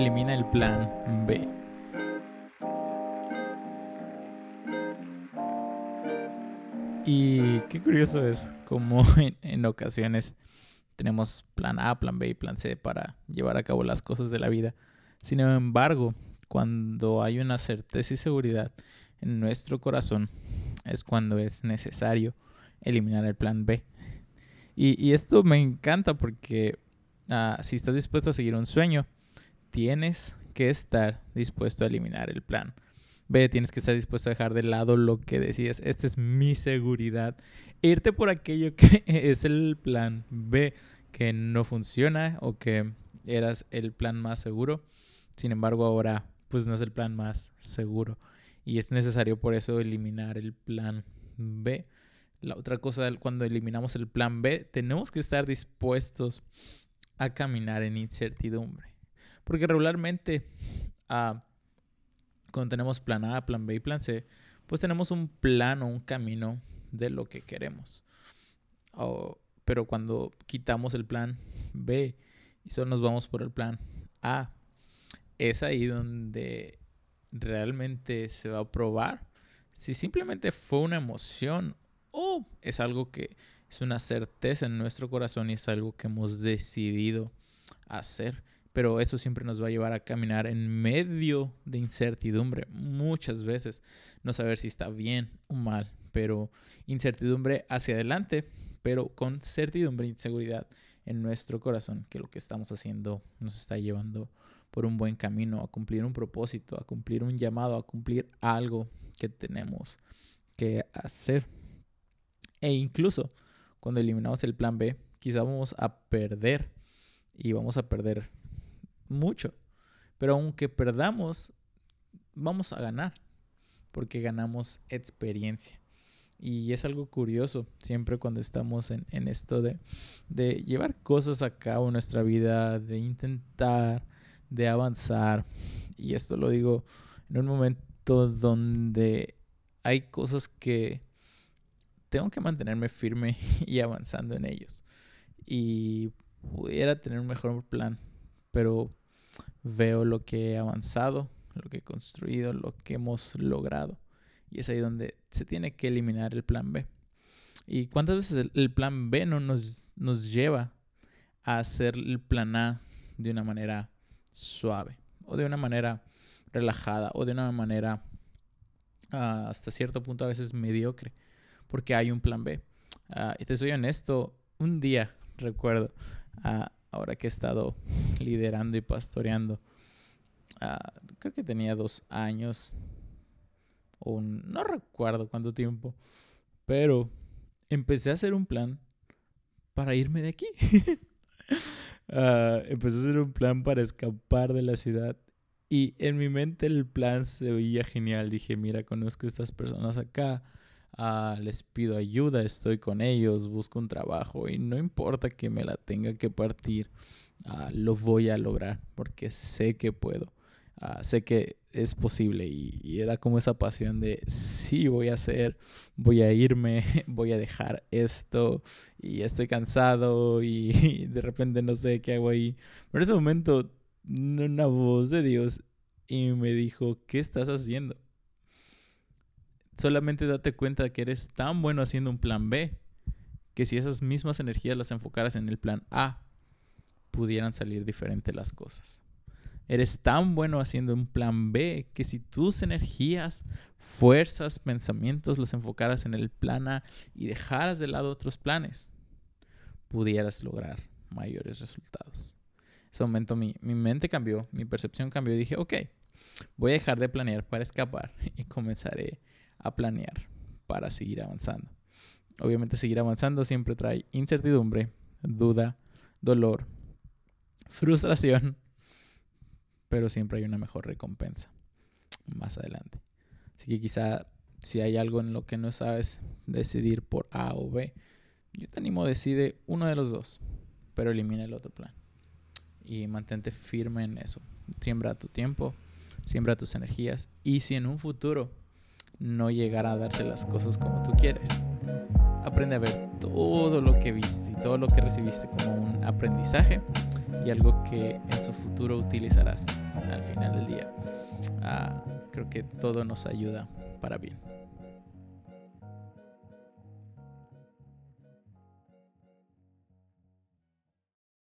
elimina el plan B. Y qué curioso es como en, ocasiones tenemos plan A, plan B y plan C para llevar a cabo las cosas de la vida. Sin embargo, cuando hay una certeza y seguridad en nuestro corazón, es cuando es necesario eliminar el plan B. Y, esto me encanta porque ah, si estás dispuesto a seguir un sueño, tienes que estar dispuesto a eliminar el plan B. Tienes que estar dispuesto a dejar de lado lo que decías. Esta es mi seguridad. Irte por aquello que es el plan B, que no funciona o que eras el plan más seguro. Sin embargo, ahora pues no es el plan más seguro. Y es necesario por eso eliminar el plan B. La otra cosa, cuando eliminamos el plan B, tenemos que estar dispuestos a caminar en incertidumbre. Porque regularmente, ah, cuando tenemos plan A, plan B y plan C, pues tenemos un plan o un camino de lo que queremos. pero cuando quitamos el plan B y solo nos vamos por el plan A, es ahí donde realmente se va a probar si simplemente fue una emoción o es algo que es una certeza en nuestro corazón y es algo que hemos decidido hacer. Pero eso siempre nos va a llevar a caminar en medio de incertidumbre muchas veces. No saber si está bien o mal, pero incertidumbre hacia adelante, pero con certidumbre y seguridad en nuestro corazón que lo que estamos haciendo nos está llevando por un buen camino, a cumplir un propósito, a cumplir un llamado, a cumplir algo que tenemos que hacer. E incluso cuando eliminamos el plan B, quizá vamos a perder y vamos a perder mucho. Pero aunque perdamos, vamos a ganar porque ganamos experiencia. Y es algo curioso siempre cuando estamos en, en esto de, de, llevar cosas a cabo en nuestra vida, de intentar, de avanzar. Y esto lo digo en un momento donde hay cosas que tengo que mantenerme firme y avanzando en ellos. Y pudiera tener un mejor plan, pero veo lo que he avanzado, lo que he construido, lo que hemos logrado. Y es ahí donde se tiene que eliminar el plan B. ¿Y cuántas veces el, plan B no nos, nos lleva a hacer el plan A de una manera suave o de una manera relajada o de una manera ah, hasta cierto punto a veces mediocre? porque hay un plan B. Ah, y te soy honesto, un día recuerdo, ah, ahora que he estado liderando y pastoreando, ah, creo que tenía dos años, o no recuerdo cuánto tiempo, pero empecé a hacer un plan para irme de aquí. empecé a hacer un plan para escapar de la ciudad y en mi mente el plan se veía genial. Dije, mira, conozco a estas personas acá. Ah, les pido ayuda, estoy con ellos, busco un trabajo y no importa que me la tenga que partir, ah, lo voy a lograr porque sé que puedo, ah, sé que es posible y, era como esa pasión de sí voy a hacer, voy a irme, voy a dejar esto y estoy cansado y, y de repente no sé qué hago ahí. Pero en ese momento una voz de Dios y me dijo, ¿qué estás haciendo? Solamente date cuenta de que eres tan bueno haciendo un plan B que si esas mismas energías las enfocaras en el plan A, pudieran salir diferentes las cosas. Eres tan bueno haciendo un plan B que si tus energías, fuerzas, pensamientos los enfocaras en el plan A y dejaras de lado otros planes, pudieras lograr mayores resultados. En ese momento mi, mi mente cambió, mi percepción cambió y dije, ok, voy a dejar de planear para escapar y comenzaré a planear para seguir avanzando. Obviamente seguir avanzando siempre trae incertidumbre, duda, dolor, frustración, pero siempre hay una mejor recompensa más adelante. Así que quizá si hay algo en lo que no sabes decidir por A o B, yo te animo a decide uno de los dos, pero elimina el otro plan. Y mantente firme en eso. Siembra tu tiempo, siembra tus energías. Y si en un futuro no llegará a darse las cosas como tú quieres. Aprende a ver todo lo que viste y todo lo que recibiste como un aprendizaje y algo que en su futuro utilizarás al final del día. Ah, creo que todo nos ayuda para bien.